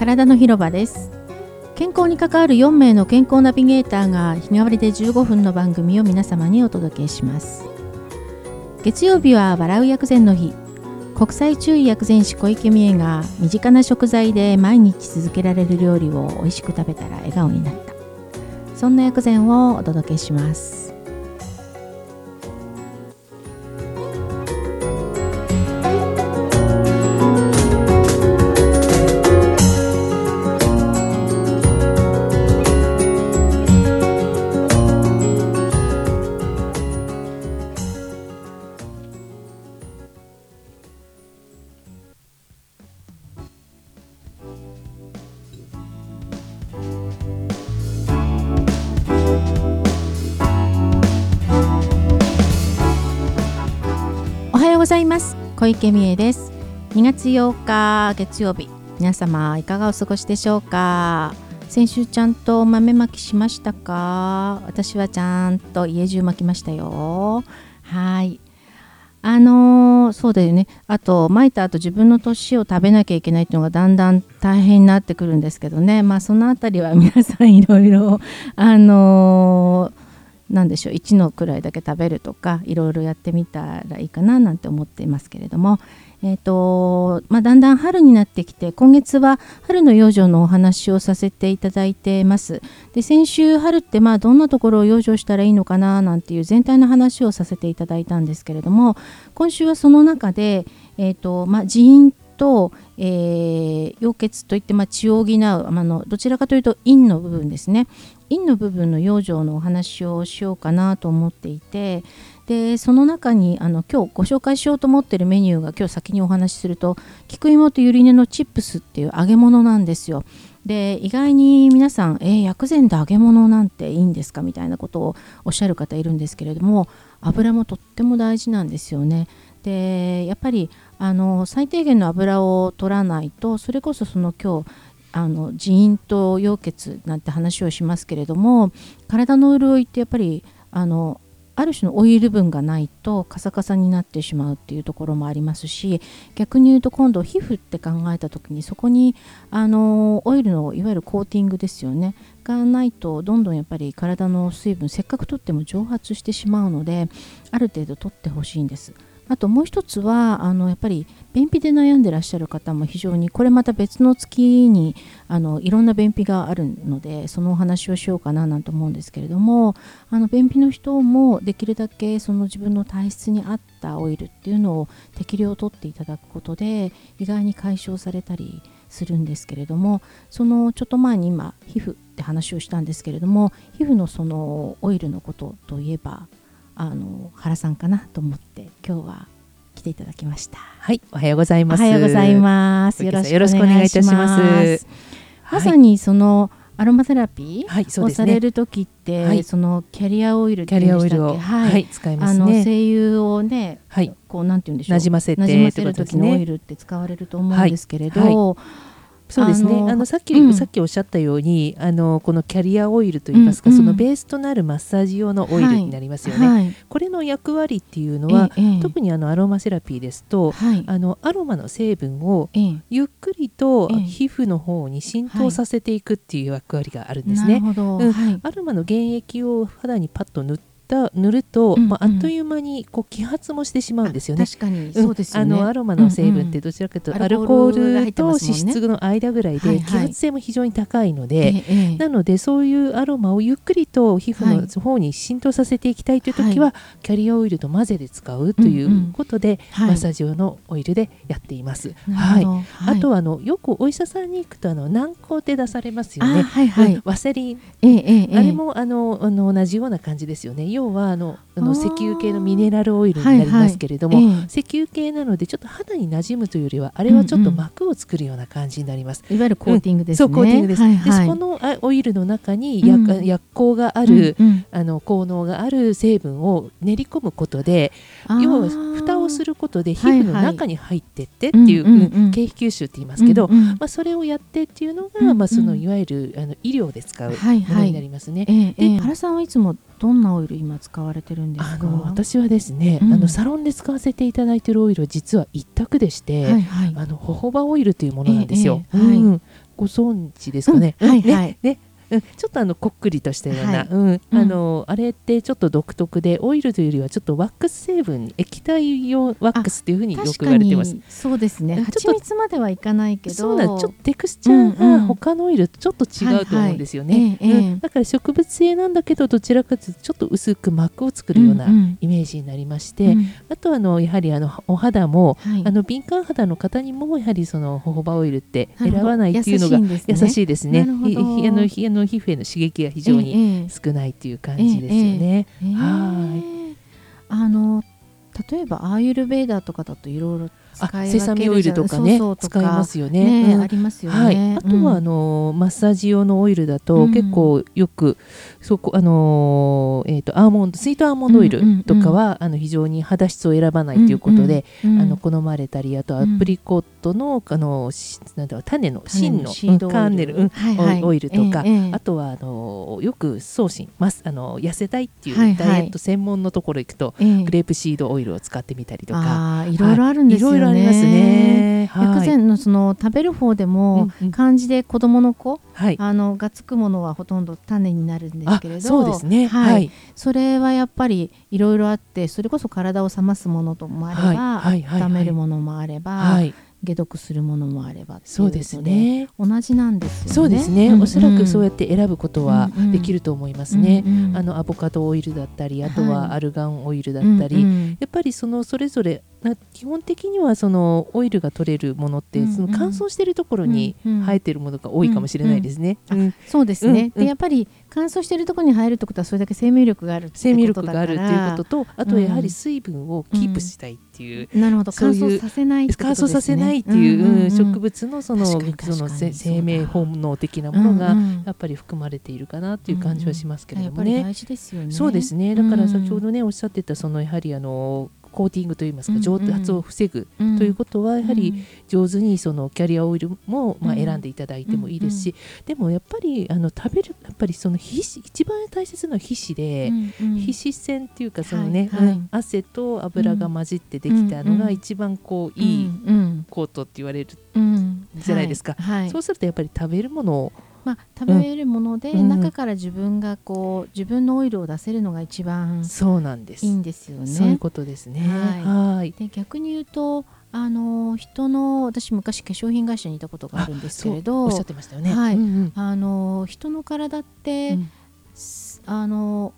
体の広場です。健康に関わる4名の健康ナビゲーターが日替わりで15分の番組を皆様にお届けします。月曜日は笑う薬膳の日。国際中医薬膳師小池美恵が身近な食材で毎日続けられる料理を美味しく食べたら笑顔になった。そんな薬膳をお届けします。小池美恵です。2月8日月曜日。皆様いかがお過ごしでしょうか？先週ちゃんと豆まきしましたか？私はちゃんと家中巻きましたよ。はい。あのー、そうだよね。あと巻いた後自分の年を食べなきゃいけないっていうのがだんだん大変になってくるんですけどね。まあその辺りは皆さんいろいろあのー何でしょう1のくらいだけ食べるとかいろいろやってみたらいいかななんて思っていますけれども、えーとまあ、だんだん春になってきて今月は春の養生のお話をさせていただいてます。で先週春ってまあどんなところを養生したらいいのかななんていう全体の話をさせていただいたんですけれども今週はその中で、えーとまあ、人員と、えー、溶血といって、まあ、血を補うあのどちらかというと陰の部分ですね。陰の部分の養生のお話をしようかなと思っていてでその中にあの今日ご紹介しようと思ってるメニューが今日先にお話しすると菊芋とゆり根のチップスっていう揚げ物なんですよ。で意外に皆さん「えー、薬膳で揚げ物なんていいんですか?」みたいなことをおっしゃる方いるんですけれども油もとっても大事なんですよね。でやっぱりあの最低限の油を取らないとそれこそその今日あの腎と溶血なんて話をしますけれども体の潤いってやっぱりあのある種のオイル分がないとカサカサになってしまうっていうところもありますし逆に言うと今度皮膚って考えた時にそこにあのオイルのいわゆるコーティングですよねがないとどんどんやっぱり体の水分せっかく取っても蒸発してしまうのである程度取ってほしいんです。あともう一つはあのやっぱり便秘で悩んでらっしゃる方も非常にこれまた別の月にあのいろんな便秘があるのでそのお話をしようかななんて思うんですけれどもあの便秘の人もできるだけその自分の体質に合ったオイルっていうのを適量とっていただくことで意外に解消されたりするんですけれどもそのちょっと前に今皮膚って話をしたんですけれども皮膚のそのオイルのことといえばあの原さんかなと思って今日は来ていただきました。はいおはようございます。おはようございます。よろしくお願いいたします。まさにそのアロマセラピーをされる時って、はい、そのキャリアオイルキャリアオイルを、はい、使います、ね、あの精油をね、はい、こうなんて言うんでしょう。なじませてなじませる時のオイルって使われると思うんですけれど、そうですね。あのさっき、うん、さっきおっしゃったようにあのこのキャリアオイルといいますか、うんうん、そのベースとなるマッサージ用のオイルになりますよね。はい、これの役割っていうのは、ええ、特にあのアロマセラピーですと、はい、あのアロマの成分をゆっくりと皮膚の方に浸透させていくっていう役割があるんですね。うん、アロマの原液を肌にパッと塗ってた塗ると、うんうん、まあ、あっという間にこう揮発もしてしまうんですよね。確かにそうです、ね、あのアロマの成分ってどちらかというと、アルコールと脂質の間ぐらいで揮発性も非常に高いので、はいはい、なのでそういうアロマをゆっくりと皮膚の方に浸透させていきたいという時は、はい、キャリアオイルと混ぜて使うということで、うんうん、マッサージ用のオイルでやっています。はい、あとはあのよくお医者さんに行くとあの軟膏で出されますよね。はいはい、ワセリン、えええ、あれもあのあの同じような感じですよね。要はあのあの石油系のミネラルオイルになりますけれども、はいはい。え石油系なのでちょっと肌に馴染むというよりはあれはちょっと膜を作るような感じになります。うん。うん、いわゆるコーティングですね。そうコーティングです。はいはい、でそこのオイルの中に薬,、うん、薬効がある、うんうん、あの効能がある成分を練り込むことで要は蓋をすることで皮膚の中に入ってってっていう、経皮吸収って言いますけど、まあ、それをやってっていうのが、まあ、そのいわゆるあの医療で使うものになりますね。で原さんはいつもどんなオイル今使われてるんですか？私はですね、うん、あのサロンで使わせていただいているオイルは実は一択でして、はいはい、あのホホバオイルというものなんですよ。えええうん、ご存知ですかね？うん、はい、はい、ねねうん、ちょっとあのこっくりとしたような、はい、うんあの、あれってちょっと独特でオイルというよりはちょっとワックス成分液体用ワックスっていうふうによく言われてます。そうですね。蜂蜜まではいかないけど。そうだちょっとテクスチャーが他のオイルとちょっと違うと思うんですよね、だから植物性なんだけどどちらかというとちょっと薄く膜を作るようなイメージになりまして、うん。うん、あとあのやはりあのお肌も、はい、あの敏感肌の方にもやはりそのホホバオイルって選ばないっていうのが優しいですね。あのあの皮膚への刺激が非常に少ないっていう感じですよね。はい。あの例えばアーユルベーダーとかだといろいろあセサミオイルとかね使いますよね。ねうん、ありますよね。はい、あとはあの、うん、マッサージ用のオイルだと、結構よくそこあのえっ、ー、とアーモンドスイートアーモンドオイルとかは、あの非常に肌質を選ばないということで、あの好まれたりあとアプリコットのあのなんだろう種の芯のカーネル、うんはいはい、オイルとか、えー、あとはあのよく送信ますあの痩せたいっていうダイエット専門のところ行くと、はいはい、グレープシードオイルを使ってみたりとか、いろいろあるんですよね。ありますね。薬膳のその食べる方でも、漢字で子供の子、はい、あのがつくものはほとんど種になるんですけれど、そうですね。はい。それはやっぱりいろいろあって、それこそ体を冷ますものともあれば、はいはい、温めるものもあれば。はい解毒するものもあればそうですね。同じなんですよね。そうですね、うんうん、おそらくそうやって選ぶことはできると思いますね、うんうん、あのアボカドオイルだったりあとはアルガンオイルだったり、はい、やっぱりそのそれぞれ基本的にはそのオイルが取れるものって、その乾燥しているところに生えているものが多いかもしれないですね。そうですね、でやっぱり乾燥しているところに生えるってことはそれだけ生命力がある生命力があるっていうこととあとやはり水分をキープしたいっていう、なるほど。乾燥させない乾燥させないっていう、植物のそのその生命本能的なものがやっぱり含まれているかなっていう感じはしますけれどもね。そうですね。だから先ほどねおっしゃってたそのやはりあのコーティングといいますか上達を防ぐということはやはり上手にそのキャリアオイルもまあ選んでいただいてもいいですしでもやっぱりあの食べるやっぱりその皮脂一番大切なのは皮脂で皮脂腺っていうかそのね汗と油が混じってできたのが一番こういいコートって言われるじゃないですか。そうするとやっぱり食べるものをまあ、食べるもので、うん、中から自分がこう自分のオイルを出せるのが一番そうなんです。いいんですよね。そういうことですね。はい。で逆に言うとあの人の私昔化粧品会社にいたことがあるんですけれどおっしゃってましたよね。はい。うんうん、あの人の体って、うん、あの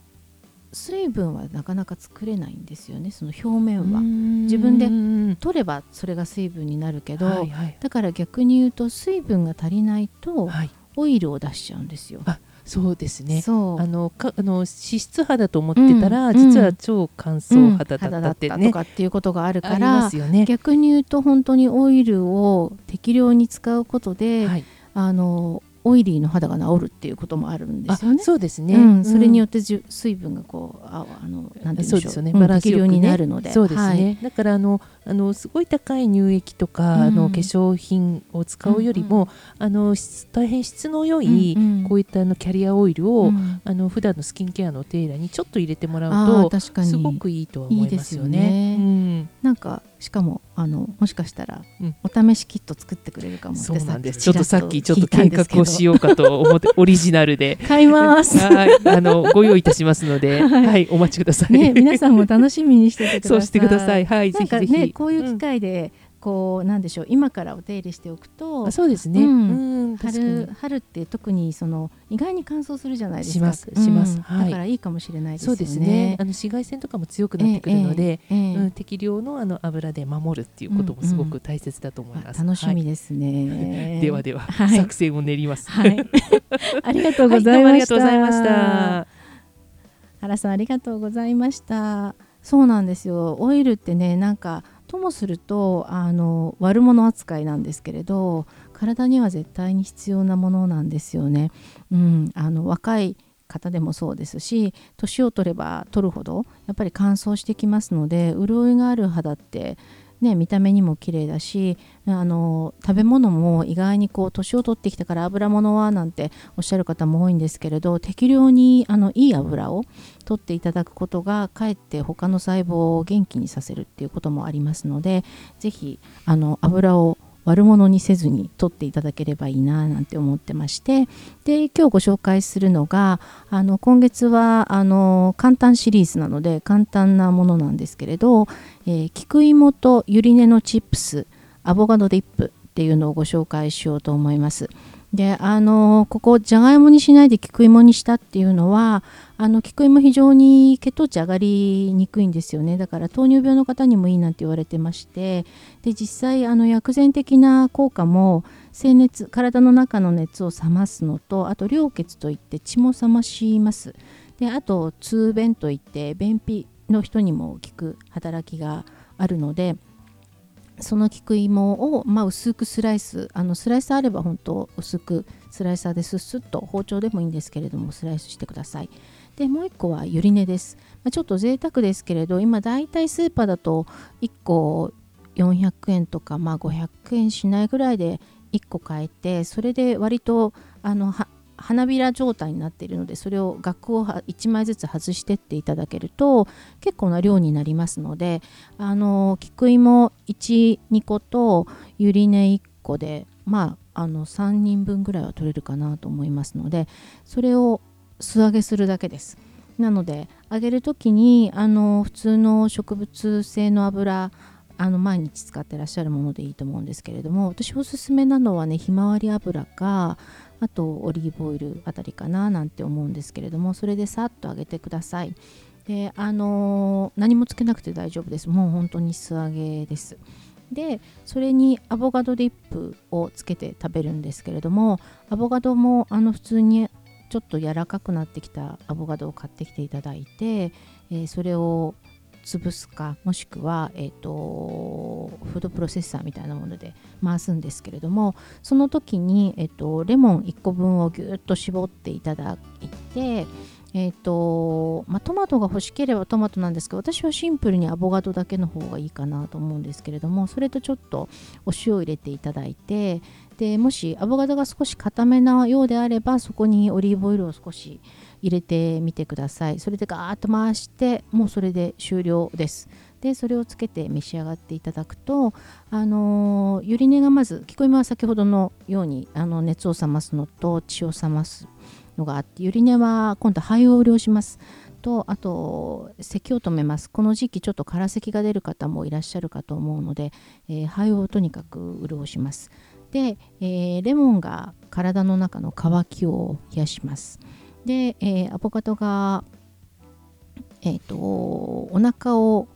水分はなかなか作れないんですよね。その表面は。自分で取ればそれが水分になるけど、はいはい、だから逆に言うと水分が足りないと、はい、オイルを出しちゃうんですよ。そうですね。あのかあの脂質肌と思ってたら、うん、実は超乾燥肌だったってね、とかっていうことがあるから、ね、逆に言うと本当にオイルを適量に使うことで、はい、あのオイリーの肌が治るっていうこともあるんですよね。そうですね、うん、それによってじゅ水分がこうああのなんていうんでしょうね、バランスになるので。そうですね。はい、だからあのあのすごい高い乳液とか、うん、あの化粧品を使うよりも、うんうん、あの大変質の良い、うんうん、こういったあのキャリアオイルを、うん、あの普段のスキンケアのお手入れにちょっと入れてもらうとすごくいいと思いますよね。いいよね。うん、なんかしかもあのもしかしたら、お試しキット作ってくれるかもそうなんです。ちょっとさっきちょっと計画をしようかと思ってオリジナルで。買います。はい。あのご用意いたしますので、はい、はい、お待ちください、ね、皆さんも楽しみにしててください。そうしてください。はいぜひぜひ。こういう機会で、こうなんでしょう今からお手入れしておくとそうですね、うん、春春って特にその意外に乾燥するじゃないですか。しますします、はい、だからいいかもしれないですね。そうですね。あの紫外線とかも強くなってくるので、えーえー、うん、適量のあの油で守るっていうこともすごく大切だと思います、うん。うん、楽しみですね、はい、ではでは、はい、作戦を練ります、はい、ありがとうございました、はい、ありがとうございました。原さんありがとうございました。そうなんですよ。オイルってねなんかともするとあの悪者扱いなんですけれど体には絶対に必要なものなんですよね。うん、あの若い方でもそうですし年を取れば取るほどやっぱり乾燥してきますので潤いがある肌ってね、見た目にも綺麗だしあの食べ物も意外にこう年を取ってきたから油物はなんておっしゃる方も多いんですけれど適量にあのいい油を取っていただくことがかえって他の細胞を元気にさせるっていうこともありますので是非あの油を悪者にせずに取っていただければいいななんて思ってましてで今日ご紹介するのがあの今月はあの簡単シリーズなので簡単なものなんですけれど、えー、菊芋とゆり根のチップスアボカドディップっていうのをご紹介しようと思います。であのここじゃがいもにしないで菊芋にしたっていうのはあの菊芋非常に血糖値上がりにくいんですよね。だから糖尿病の方にもいいなんて言われてまして。で実際あの薬膳的な効果も清熱体の中の熱を冷ますのとあと涼血といって血も冷まします。であと通便といって便秘の人にも効く働きがあるのでその菊芋を、まあ、薄くスライスあのスライスあれば本当薄くスライサーですっすっと包丁でもいいんですけれどもスライスしてください。でもう1個はゆり根です、まあ、ちょっと贅沢ですけれど今だいたいスーパーだと1個400円とか、まあ、500円しないぐらいで1個買えてそれで割とあの花びら状態になっているのでそれを額を1枚ずつ外してっていただけると結構な量になりますのであの菊芋12個とゆり根1個でまああの3人分ぐらいは取れるかなと思いますのでそれを素揚げするだけです。なので揚げる時にあの普通の植物性の油あの毎日使ってらっしゃるものでいいと思うんですけれども私おすすめなのはねひまわり油かあとオリーブオイルあたりかななんて思うんですけれどもそれでさっと揚げてください。であの、何もつけなくて大丈夫です。もう本当に素揚げです。でそれにアボカドディップをつけて食べるんですけれどもアボカドもあの普通にちょっと柔らかくなってきたアボカドを買ってきていただいて、えー、それを潰すかもしくは、えーと、フードプロセッサーみたいなもので回すんですけれどもその時に、えーと、レモン1個分をぎゅっと絞っていただいて、えーとまあ、トマトが欲しければトマトなんですけど私はシンプルにアボカドだけの方がいいかなと思うんですけれどもそれとちょっとお塩を入れていただいてでもしアボカドが少し固めなようであればそこにオリーブオイルを少し入れて入れてみてください。それでガーッと回してもうそれで終了です。でそれをつけて召し上がっていただくとあのゆり根がまず聞こえは先ほどのようにあの熱を冷ますのと血を冷ますのがあってゆり根は今度肺を潤します。とあと咳を止めます。この時期ちょっと空咳が出る方もいらっしゃるかと思うので、えー、肺をとにかく潤します。で、えー、レモンが体の中の渇きを冷やします。で、えー、アボカドが、えーと、お腹を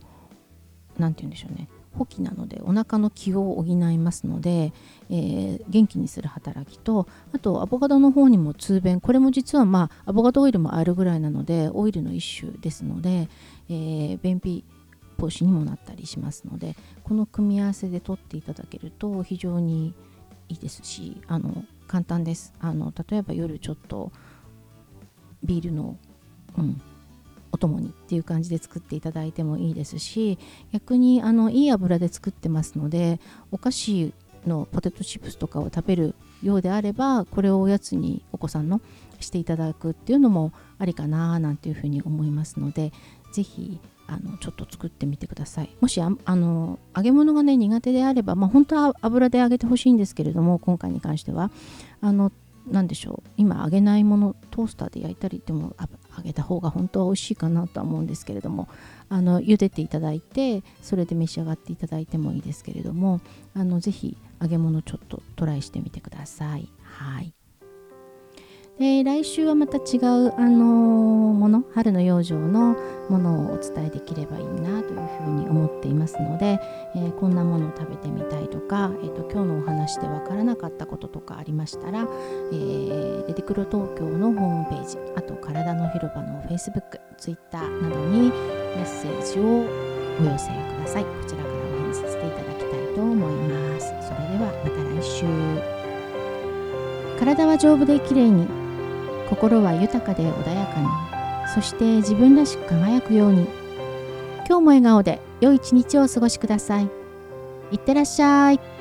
何て言うんでしょうね。補気なのでお腹の気を補いますので、えー、元気にする働きとあとアボカドの方にも通便これも実はまあアボカドオイルもあるぐらいなのでオイルの一種ですので、えー、便秘防止にもなったりしますのでこの組み合わせで取っていただけると非常にいいですしあの簡単です。あの例えば夜ちょっとビールの、うん、お供にっていう感じで作っていただいてもいいですし逆にあのいい油で作ってますのでお菓子のポテトチップスとかを食べるようであればこれをおやつにお子さんのしていただくっていうのもありかななんていうふうに思いますので是非あのちょっと作ってみてください。もしあの揚げ物がね苦手であれば、まあ、本当は油で揚げてほしいんですけれども今回に関しては。あの何でしょう今揚げないものトースターで焼いたりでも揚げた方が本当は美味しいかなとは思うんですけれどもあの茹でていただいてそれで召し上がっていただいてもいいですけれどもあのぜひ揚げ物ちょっとトライしてみてください。はいで来週はまた違う、あの、もの春の養生のものをお伝えできればいいなというふうに思っていますので、えー、こんなものを食べてみたいとか、えーと、今日のお話で分からなかったこととかありましたら、えー、出てくる東京のホームページあと体の広場の Facebook、Twitter などにメッセージをお寄せください。こちらからお返させていただきたいと思います。それではまた来週。体は丈夫で綺麗に心は豊かで穏やかにそして自分らしく輝くように。今日も笑顔で良い一日をお過ごしください。いってらっしゃい。